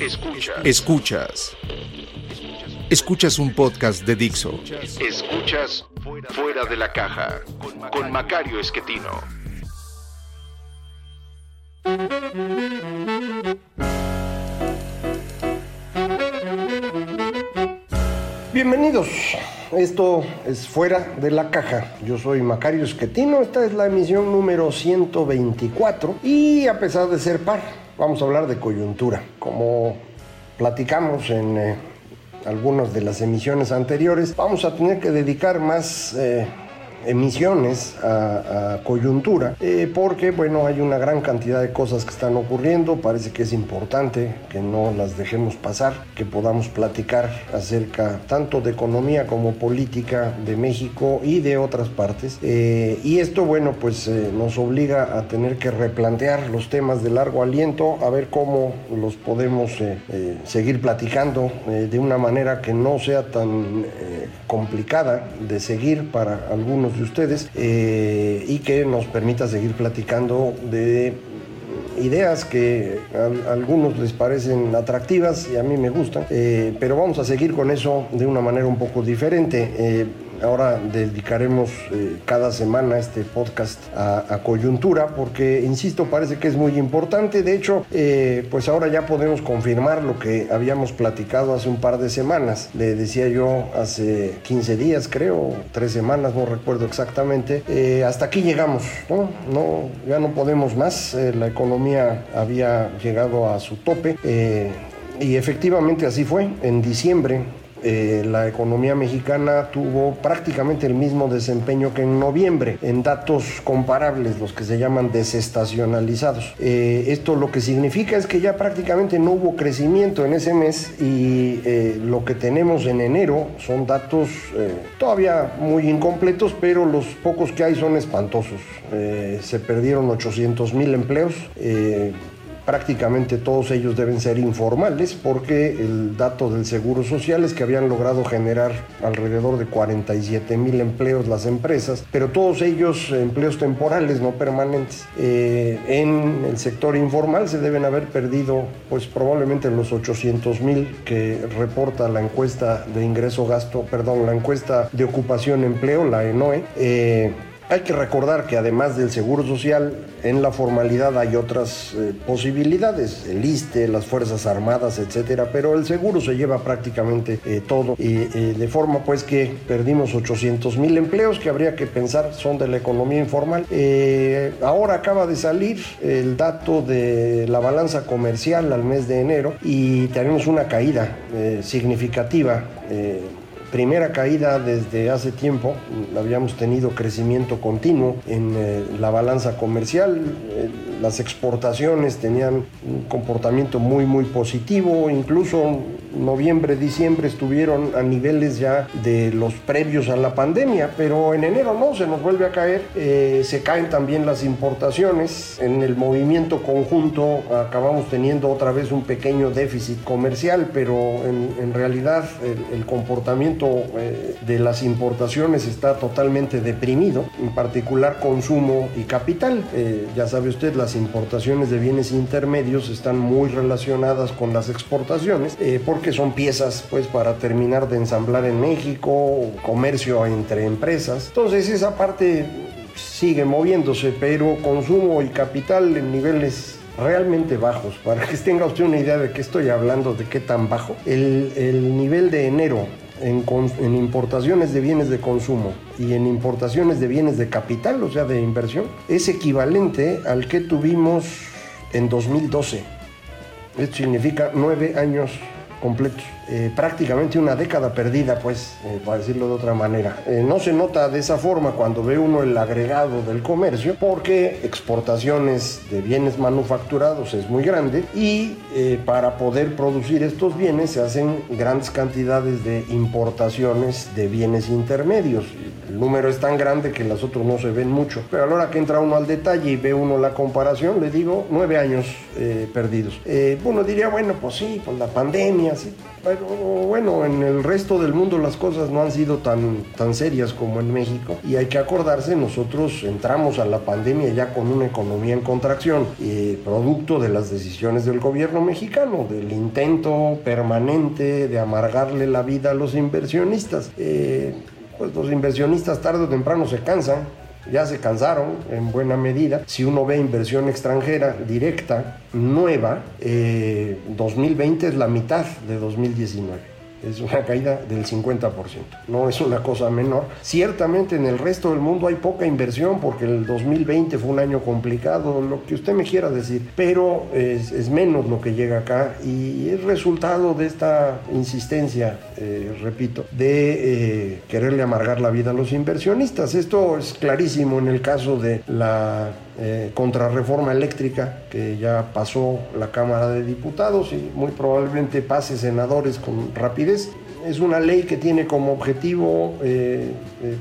Escuchas. Escuchas. Escuchas un podcast de Dixo. Escuchas Fuera de la Caja con Macario Esquetino. Bienvenidos. Esto es Fuera de la Caja. Yo soy Macario Esquetino. Esta es la emisión número 124. Y a pesar de ser par, vamos a hablar de coyuntura. Como platicamos en eh, algunas de las emisiones anteriores, vamos a tener que dedicar más eh, emisiones a, a coyuntura, eh, porque bueno, hay una gran cantidad de cosas que están ocurriendo, parece que es importante que no las dejemos pasar, que podamos platicar acerca tanto de economía como política de México y de otras partes. Eh, y esto bueno, pues eh, nos obliga a tener que replantear los temas de largo aliento, a ver cómo los podemos seguir platicando de una manera que no sea tan complicada de seguir para algunos de ustedes eh, y que nos permita seguir platicando de ideas que a, algunos les parecen atractivas y a mí me gustan, eh, pero vamos a seguir con eso de una manera un poco diferente. Eh, Ahora dedicaremos eh, cada semana este podcast a, coyuntura porque, insisto, parece que es muy importante. De hecho, eh, pues ahora ya podemos confirmar lo que habíamos platicado hace un par de semanas. Le decía yo hace 15 días, creo, tres semanas, no recuerdo exactamente. Eh, hasta aquí llegamos, ¿no? ya no podemos más. la economía había llegado a su tope. y efectivamente así fue. En diciembre eh, la economía mexicana tuvo prácticamente el mismo desempeño que en noviembre, en datos comparables, los que se llaman desestacionalizados. Eh, esto lo que significa es que ya prácticamente no hubo crecimiento en ese mes y eh, lo que tenemos en enero son datos todavía muy incompletos, pero los pocos que hay son espantosos. se perdieron 800 mil empleos prácticamente todos ellos deben ser informales porque el dato del Seguro Social es que habían logrado generar alrededor de 47 mil empleos las empresas, pero todos ellos empleos temporales, no permanentes. Eh, en el sector informal se deben haber perdido pues probablemente los 800 mil que reporta la encuesta de ingreso gasto, perdón, la encuesta de ocupación empleo, la ENOE. Eh, hay que recordar que además del Seguro Social, en la formalidad hay otras eh, posibilidades, el ISTE, las Fuerzas Armadas, etcétera, pero el seguro se lleva prácticamente eh, todo y eh, de forma pues que perdimos 800 mil empleos que habría que pensar son de la economía informal. ahora acaba de salir el dato de la balanza comercial al mes de enero y tenemos una caída significativa primera caída desde hace tiempo. Habíamos tenido crecimiento continuo en eh, la balanza comercial. Eh, las exportaciones tenían un comportamiento muy, muy positivo. Incluso noviembre, diciembre estuvieron a niveles ya de los previos a la pandemia, pero en enero no, se nos vuelve a caer. Eh, se caen también las importaciones. En el movimiento conjunto acabamos teniendo otra vez un pequeño déficit comercial, pero en, realidad el comportamiento eh, de las importaciones está totalmente deprimido, en particular consumo y capital. Eh, ya sabe usted, las importaciones de bienes intermedios están muy relacionadas con las exportaciones eh, porque son piezas pues para terminar de ensamblar en México, comercio entre empresas. Entonces esa parte sigue moviéndose, pero consumo y capital en niveles realmente bajos. Para que tenga usted una idea de qué estoy hablando, de qué tan bajo, el, el nivel de enero en, importaciones de bienes de consumo y en importaciones de bienes de capital, o sea, de inversión, es equivalente al que tuvimos en 2012. Esto significa nueve años completos. Eh, prácticamente una década perdida, pues, eh, para decirlo de otra manera. Eh, no se nota de esa forma cuando ve uno el agregado del comercio, porque exportaciones de bienes manufacturados es muy grande y para poder producir estos bienes se hacen grandes cantidades de importaciones de bienes intermedios. El número es tan grande que los otros no se ven mucho. Pero a la hora que entra uno al detalle y ve uno la comparación, le digo, nueve años perdidos. uno diría, bueno, pues sí, pues la pandemia, sí pero bueno, en el resto del mundo las cosas no han sido tan, tan serias como en México. Y hay que acordarse, nosotros entramos a la pandemia ya con una economía en contracción, eh, producto de las decisiones del gobierno mexicano, del intento permanente de amargarle la vida a los inversionistas. Eh, pues los inversionistas tarde o temprano se cansan ya se cansaron en buena medida. Si uno ve inversión extranjera directa, nueva, 2020 eh, es la mitad de 2019 es una caída del 50%. No es una cosa menor. Ciertamente en el resto del mundo hay poca inversión porque el 2020 fue un año complicado, lo que usted me quiera decir, pero es, menos lo que llega acá y es resultado de esta insistencia, eh, repito, de eh, quererle amargar la vida a los inversionistas. Esto es clarísimo en el caso de la eh, contrarreforma eléctrica que ya pasó la Cámara de Diputados y muy probablemente pase senadores con rapidez. Es una ley que tiene como objetivo eh, eh,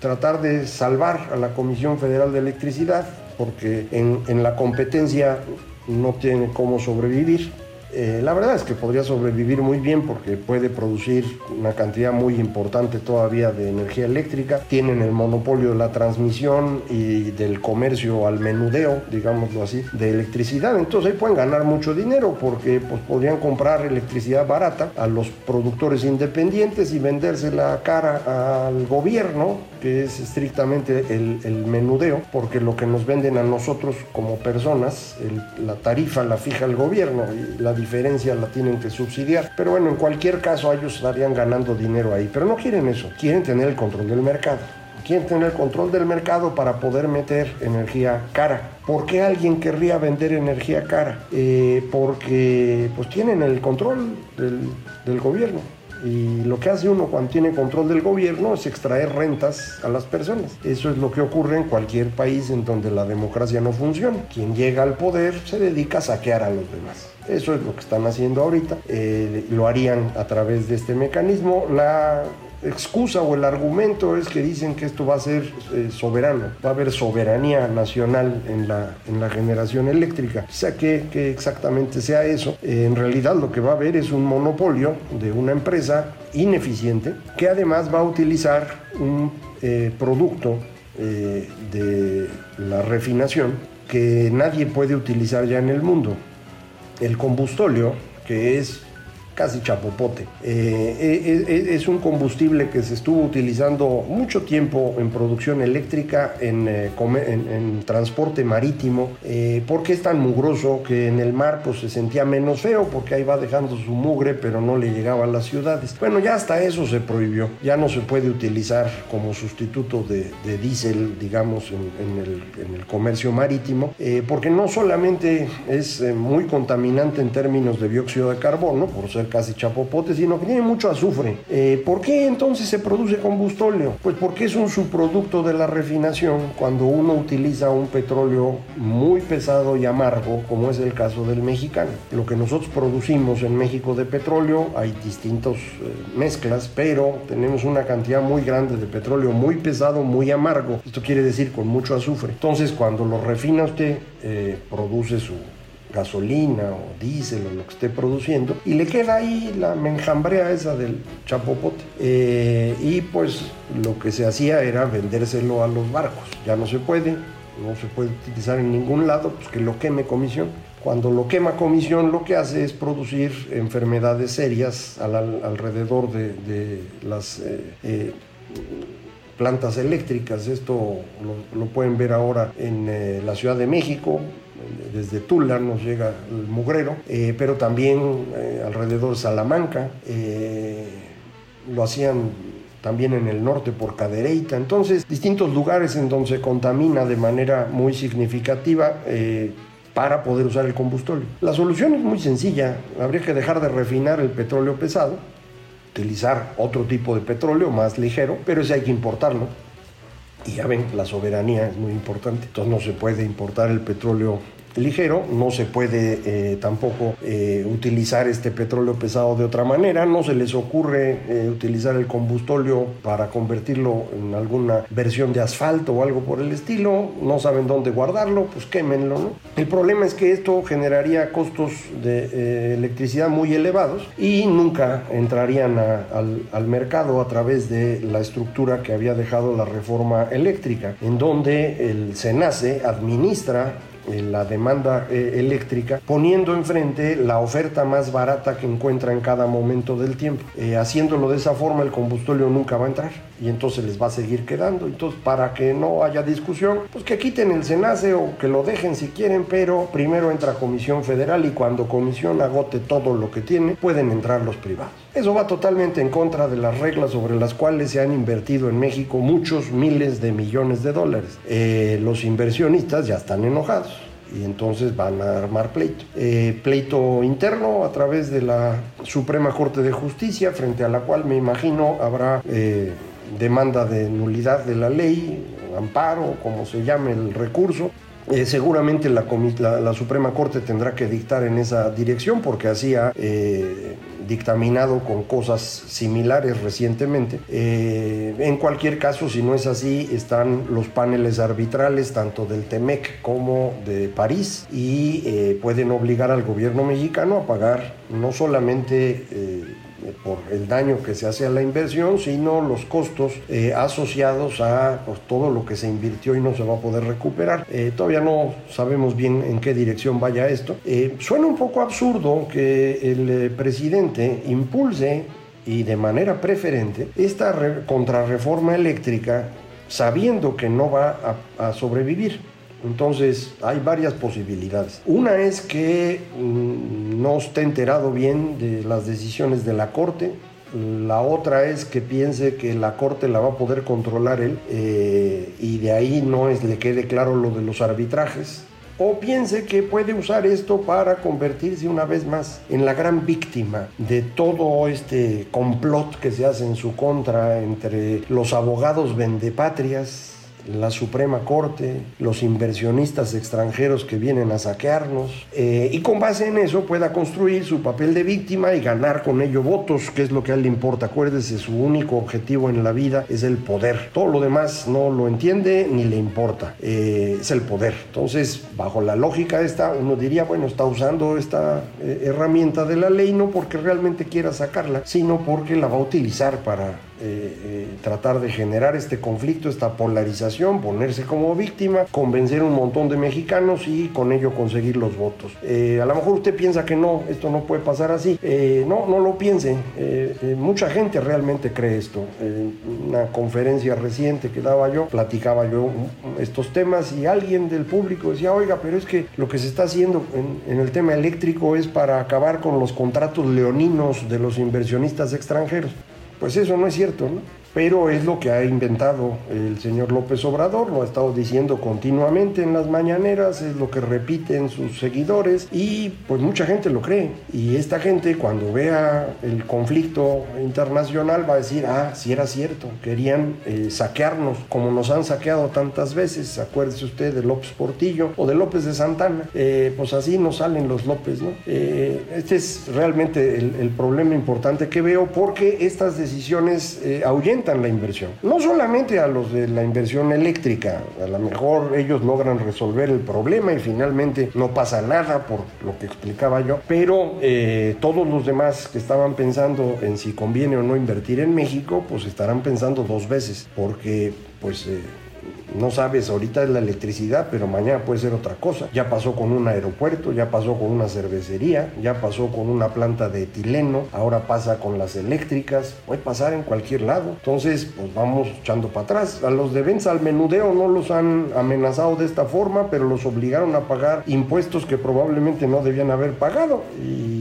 tratar de salvar a la Comisión Federal de Electricidad porque en, en la competencia no tiene cómo sobrevivir eh, la verdad es que podría sobrevivir muy bien porque puede producir una cantidad muy importante todavía de energía eléctrica. Tienen el monopolio de la transmisión y del comercio al menudeo, digámoslo así, de electricidad. Entonces ahí pueden ganar mucho dinero porque pues, podrían comprar electricidad barata a los productores independientes y vendérsela cara al gobierno, que es estrictamente el, menudeo, porque lo que nos venden a nosotros como personas, la tarifa la fija el gobierno y la diferencia la tienen que subsidiar. Pero bueno, en cualquier caso ellos estarían ganando dinero ahí. Pero no quieren eso, quieren tener el control del mercado. Quieren tener el control del mercado para poder meter energía cara. ¿Por qué alguien querría vender energía cara? Eh, porque pues tienen el control del, del gobierno. Y lo que hace uno cuando tiene control del gobierno es extraer rentas a las personas. Eso es lo que ocurre en cualquier país en donde la democracia no funciona. Quien llega al poder se dedica a saquear a los demás. Eso es lo que están haciendo ahorita. Eh, lo harían a través de este mecanismo. La excusa o el argumento es que dicen que esto va a ser eh, soberano, va a haber soberanía nacional en la, en la generación eléctrica. Sea, que, que exactamente sea eso. Eh, en realidad lo que va a haber es un monopolio de una empresa ineficiente que además va a utilizar un producto de la refinación que nadie puede utilizar ya en el mundo. El combustóleo, que es casi chapopote. Eh, eh, eh, es un combustible que se estuvo utilizando mucho tiempo en producción eléctrica, en, en, transporte marítimo, porque es tan mugroso que en el mar pues, se sentía menos feo porque ahí va dejando su mugre, pero no le llegaba a las ciudades. Bueno, ya hasta eso se prohibió, ya no se puede utilizar como sustituto de, de diésel, digamos, en, el, en, el, comercio marítimo, porque no solamente es muy contaminante en términos de dióxido de carbono, por ser casi chapopote, sino que tiene mucho azufre. Eh, ¿Por qué entonces se produce combustóleo? Pues porque es un subproducto de la refinación cuando uno utiliza un petróleo muy pesado y amargo, como es el caso del mexicano. Lo que nosotros producimos en México de petróleo, hay distintas eh, mezclas, pero tenemos una cantidad muy grande de petróleo muy pesado, muy amargo. Esto quiere decir con mucho azufre. Entonces, cuando lo refina usted, eh, produce su gasolina o diésel o lo que esté produciendo y le queda ahí la menjambrea esa del chapopote. Eh, y pues lo que se hacía era vendérselo a los barcos. Ya no se puede, no se puede utilizar en ningún lado, pues que lo queme comisión. Cuando lo quema comisión lo que hace es producir enfermedades serias alrededor de, las eh, eh, plantas eléctricas. Esto lo, pueden ver ahora en la Ciudad de México, desde Tula nos llega el mugrero, eh, pero también eh, alrededor de Salamanca, eh, lo hacían también en el norte por Cadereyta, entonces distintos lugares en donde se contamina de manera muy significativa para poder usar el combustible. La solución es muy sencilla, habría que dejar de refinar el petróleo pesado, utilizar otro tipo de petróleo más ligero, pero ese hay que importarlo. Y ya ven, la soberanía es muy importante, entonces no se puede importar el petróleo ligero, no se puede eh, tampoco eh, utilizar este petróleo pesado de otra manera, no se les ocurre eh, utilizar el combustóleo para convertirlo en alguna versión de asfalto o algo por el estilo, no saben dónde guardarlo, pues quémenlo. El problema es que esto generaría costos de electricidad muy elevados y nunca entrarían al, al mercado a través de la estructura que había dejado la reforma eléctrica, en donde el SENACE administra la demanda eh, eléctrica, poniendo enfrente la oferta más barata que encuentra en cada momento del tiempo. Eh, haciéndolo de esa forma, el combustible nunca va a entrar y entonces les va a seguir quedando. Entonces, para que no haya discusión, pues que quiten el SENACE o que lo dejen si quieren, pero primero entra Comisión Federal y cuando Comisión agote todo lo que tiene, pueden entrar los privados. Eso va totalmente en contra de las reglas sobre las cuales se han invertido en México muchos miles de millones de dólares. Eh, los inversionistas ya están enojados y entonces van a armar pleito. Eh, pleito interno a través de la Suprema Corte de Justicia, frente a la cual me imagino habrá eh, demanda de nulidad de la ley, amparo, como se llame el recurso. Eh, seguramente la, la, Suprema Corte tendrá que dictar en esa dirección porque así ha dictaminado con cosas similares recientemente. Eh, en cualquier caso, si no es así, están los paneles arbitrales tanto del TEMEC como de París y eh, pueden obligar al gobierno mexicano a pagar no solamente eh, por el daño que se hace a la inversión, sino los costos eh, asociados a pues, todo lo que se invirtió y no se va a poder recuperar. Eh, todavía no sabemos bien en qué dirección vaya esto. Eh, suena un poco absurdo que el presidente impulse y de manera preferente esta contrarreforma eléctrica sabiendo que no va a sobrevivir. Entonces hay varias posibilidades. Una es que mm, no esté enterado bien de las decisiones de la Corte. La otra es que piense que la Corte la va a poder controlar él eh, y de ahí no es, le quede claro lo de los arbitrajes. O piense que puede usar esto para convertirse una vez más en la gran víctima de todo este complot que se hace en su contra entre los abogados vendepatrias la Suprema Corte, los inversionistas extranjeros que vienen a saquearnos, eh, y con base en eso pueda construir su papel de víctima y ganar con ello votos, que es lo que a él le importa. Acuérdese, su único objetivo en la vida es el poder. Todo lo demás no lo entiende ni le importa, eh, es el poder. Entonces, bajo la lógica esta, uno diría, bueno, está usando esta eh, herramienta de la ley no porque realmente quiera sacarla, sino porque la va a utilizar para eh, eh, tratar de generar este conflicto, esta polarización, ponerse como víctima, convencer a un montón de mexicanos y con ello conseguir los votos. Eh, a lo mejor usted piensa que no, esto no puede pasar así. no, no lo piense. mucha gente realmente cree esto. En una conferencia reciente que daba yo, platicaba yo estos temas y alguien del público decía, oiga, pero es que lo que se está haciendo en, en el tema eléctrico es para acabar con los contratos leoninos de los inversionistas extranjeros. Pues eso no es cierto, ¿no? Pero es lo que ha inventado el señor López Obrador, lo ha estado diciendo continuamente en las mañaneras, es lo que repiten sus seguidores y pues mucha gente lo cree. Y esta gente cuando vea el conflicto internacional va a decir, ah, sí era cierto, querían eh, saquearnos como nos han saqueado tantas veces, acuérdese usted de López Portillo o de López de Santana, eh, pues así nos salen los López, ¿no? Eh, este es realmente el, el, problema importante que veo porque estas decisiones ahuyentan la inversión. No solamente a los de la inversión eléctrica, a lo mejor ellos logran resolver el problema y finalmente no pasa nada por lo que explicaba yo, pero eh, todos los demás que estaban pensando en si conviene o no invertir en México, pues estarán pensando dos veces, porque pues... Eh, no sabes, ahorita es la electricidad, pero mañana puede ser otra cosa. Ya pasó con un aeropuerto, ya pasó con una cervecería, ya pasó con una planta de etileno, ahora pasa con las eléctricas, puede pasar en cualquier lado. Entonces, pues vamos echando para atrás. A los de Benza al menudeo no los han amenazado de esta forma, pero los obligaron a pagar impuestos que probablemente no debían haber pagado y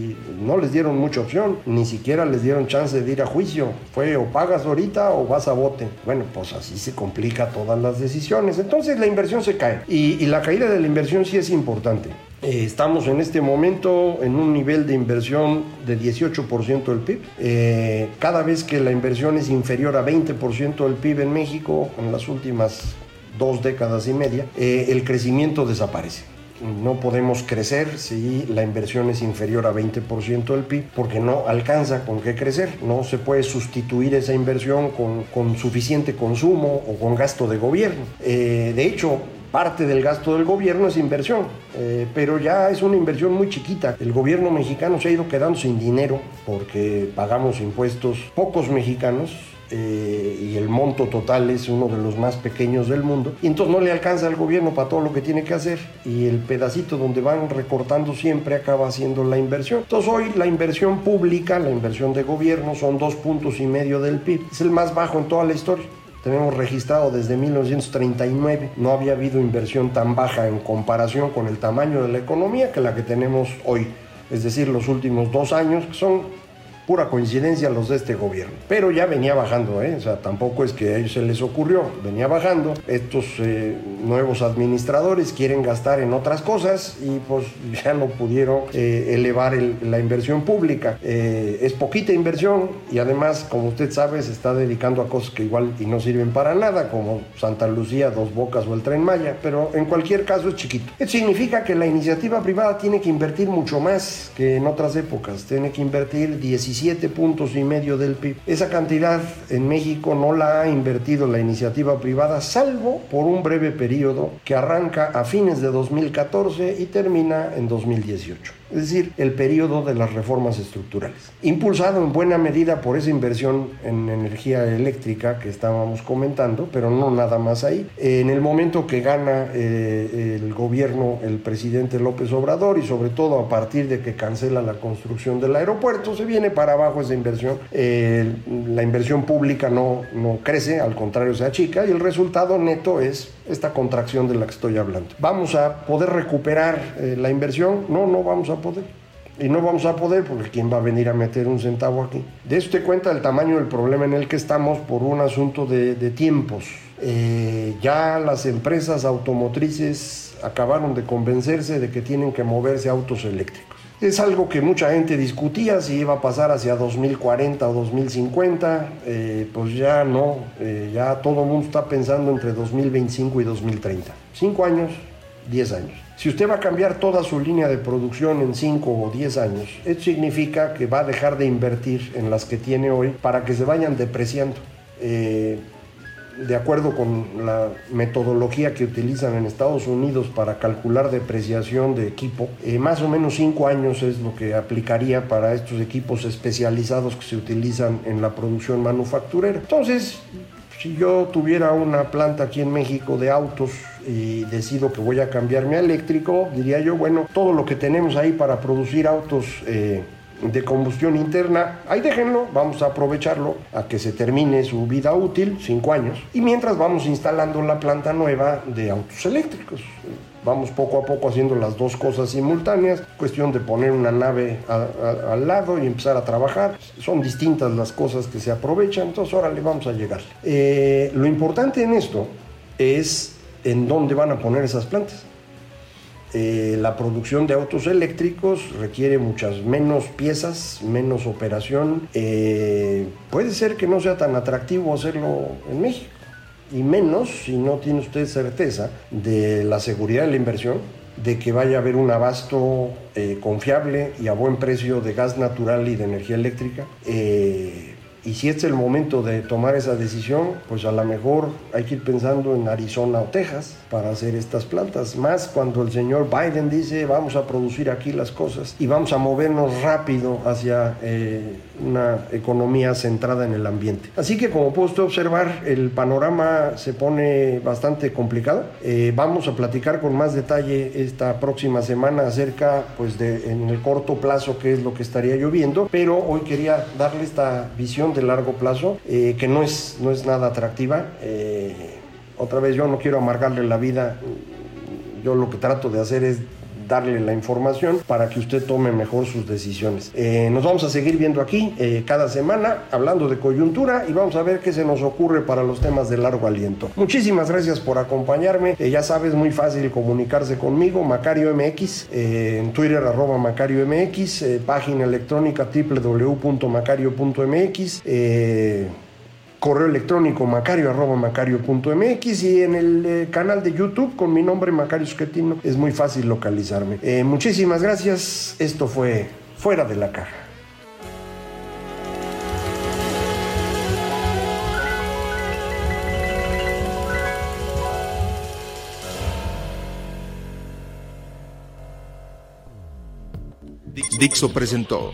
no les dieron mucha opción, ni siquiera les dieron chance de ir a juicio. Fue o pagas ahorita o vas a bote. Bueno, pues así se complica todas las decisiones. Entonces la inversión se cae y, la caída de la inversión sí es importante. Eh, estamos en este momento en un nivel de inversión de 18% del PIB. Eh, cada vez que la inversión es inferior a 20% del PIB en México, en las últimas dos décadas y media, eh, el crecimiento desaparece. No podemos crecer si la inversión es inferior a 20% del PIB porque no alcanza con qué crecer. No se puede sustituir esa inversión con, con suficiente consumo o con gasto de gobierno. de hecho, parte del gasto del gobierno es inversión, eh, pero ya es una inversión muy chiquita. El gobierno mexicano se ha ido quedando sin dinero porque pagamos impuestos pocos mexicanos. Eh, y el monto total es uno de los más pequeños del mundo, y entonces no le alcanza al gobierno para todo lo que tiene que hacer, y el pedacito donde van recortando siempre acaba haciendo la inversión. Entonces hoy la inversión pública, la inversión de gobierno, son dos puntos y medio del PIB, es el más bajo en toda la historia tenemos registrado desde 1939. No había habido inversión tan baja en comparación con el tamaño de la economía que la que tenemos hoy. Es decir, los últimos dos años, que son pura coincidencia los de este gobierno. Pero ya venía bajando, ¿eh? o sea, tampoco es que a ellos se les ocurrió, venía bajando. Estos eh, nuevos administradores quieren gastar en otras cosas y pues ya no pudieron eh, elevar la inversión pública. Eh, es poquita inversión y además, como usted sabe, se está dedicando a cosas que igual y no sirven para nada, como Santa Lucía, Dos Bocas o el Tren Maya, pero en cualquier caso es chiquito. Esto significa que la iniciativa privada tiene que invertir mucho más que en otras épocas, tiene que invertir 17 puntos y medio del PIB. Esa cantidad en México no la ha invertido la iniciativa privada, salvo por un breve periodo que arranca a fines de 2014 y termina en 2018 es decir, el periodo de las reformas estructurales. Impulsado en buena medida por esa inversión en energía eléctrica que estábamos comentando, pero no nada más ahí. En el momento que gana eh, el gobierno, el presidente López Obrador, y sobre todo a partir de que cancela la construcción del aeropuerto, se viene para abajo esa inversión. Eh, la inversión pública no, no crece, al contrario se achica, y el resultado neto es esta contracción de la que estoy hablando. ¿Vamos a poder recuperar eh, la inversión? No, no vamos a poder. Y no vamos a poder porque ¿quién va a venir a meter un centavo aquí? De eso te cuenta el tamaño del problema en el que estamos por un asunto de, tiempos. Eh, ya las empresas automotrices acabaron de convencerse de que tienen que moverse a autos eléctricos. Es algo que mucha gente discutía si iba a pasar hacia 2040 o 2050, eh, pues ya no, eh, ya todo el mundo está pensando entre 2025 y 2030. Cinco años, 10 años. Si usted va a cambiar toda su línea de producción en 5 o 10 años, eso significa que va a dejar de invertir en las que tiene hoy para que se vayan depreciando. Eh, de acuerdo con la metodología que utilizan en Estados Unidos para calcular depreciación de equipo, eh, más o menos cinco años es lo que aplicaría para estos equipos especializados que se utilizan en la producción manufacturera. Entonces, si yo tuviera una planta aquí en México de autos y decido que voy a cambiarme a eléctrico, diría yo, bueno, todo lo que tenemos ahí para producir autos... Eh, de combustión interna, ahí déjenlo, vamos a aprovecharlo a que se termine su vida útil, cinco años, y mientras vamos instalando la planta nueva de autos eléctricos. Vamos poco a poco haciendo las dos cosas simultáneas, cuestión de poner una nave al lado y empezar a trabajar. Son distintas las cosas que se aprovechan, entonces ahora le vamos a llegar. Eh, lo importante en esto es en dónde van a poner esas plantas. Eh, la producción de autos eléctricos requiere muchas menos piezas, menos operación. Eh, puede ser que no sea tan atractivo hacerlo en México. Y menos si no tiene usted certeza de la seguridad de la inversión, de que vaya a haber un abasto eh, confiable y a buen precio de gas natural y de energía eléctrica. Y si es el momento de tomar esa decisión, pues a lo mejor hay que ir pensando en Arizona o Texas para hacer estas plantas. Más cuando el señor Biden dice vamos a producir aquí las cosas y vamos a movernos rápido hacia eh, una economía centrada en el ambiente. Así que como puede usted observar, el panorama se pone bastante complicado. Eh, vamos a platicar con más detalle esta próxima semana acerca, pues de en el corto plazo, qué es lo que estaría lloviendo, pero hoy quería darle esta visión de largo plazo eh, que no es, no es nada atractiva. Eh, otra vez, yo no quiero amargarle la vida. Yo lo que trato de hacer es darle la información para que usted tome mejor sus decisiones. Eh, nos vamos a seguir viendo aquí eh, cada semana hablando de coyuntura y vamos a ver qué se nos ocurre para los temas de largo aliento. Muchísimas gracias por acompañarme. Eh, ya sabes, muy fácil comunicarse conmigo, Macario MX, en Twitter arroba Macario MX, página electrónica www.macario.mx correo electrónico macario arroba macario.mx y en el eh, canal de YouTube con mi nombre Macario Esquetino es muy fácil localizarme. Eh, muchísimas gracias, esto fue Fuera de la Caja. Dixo presentó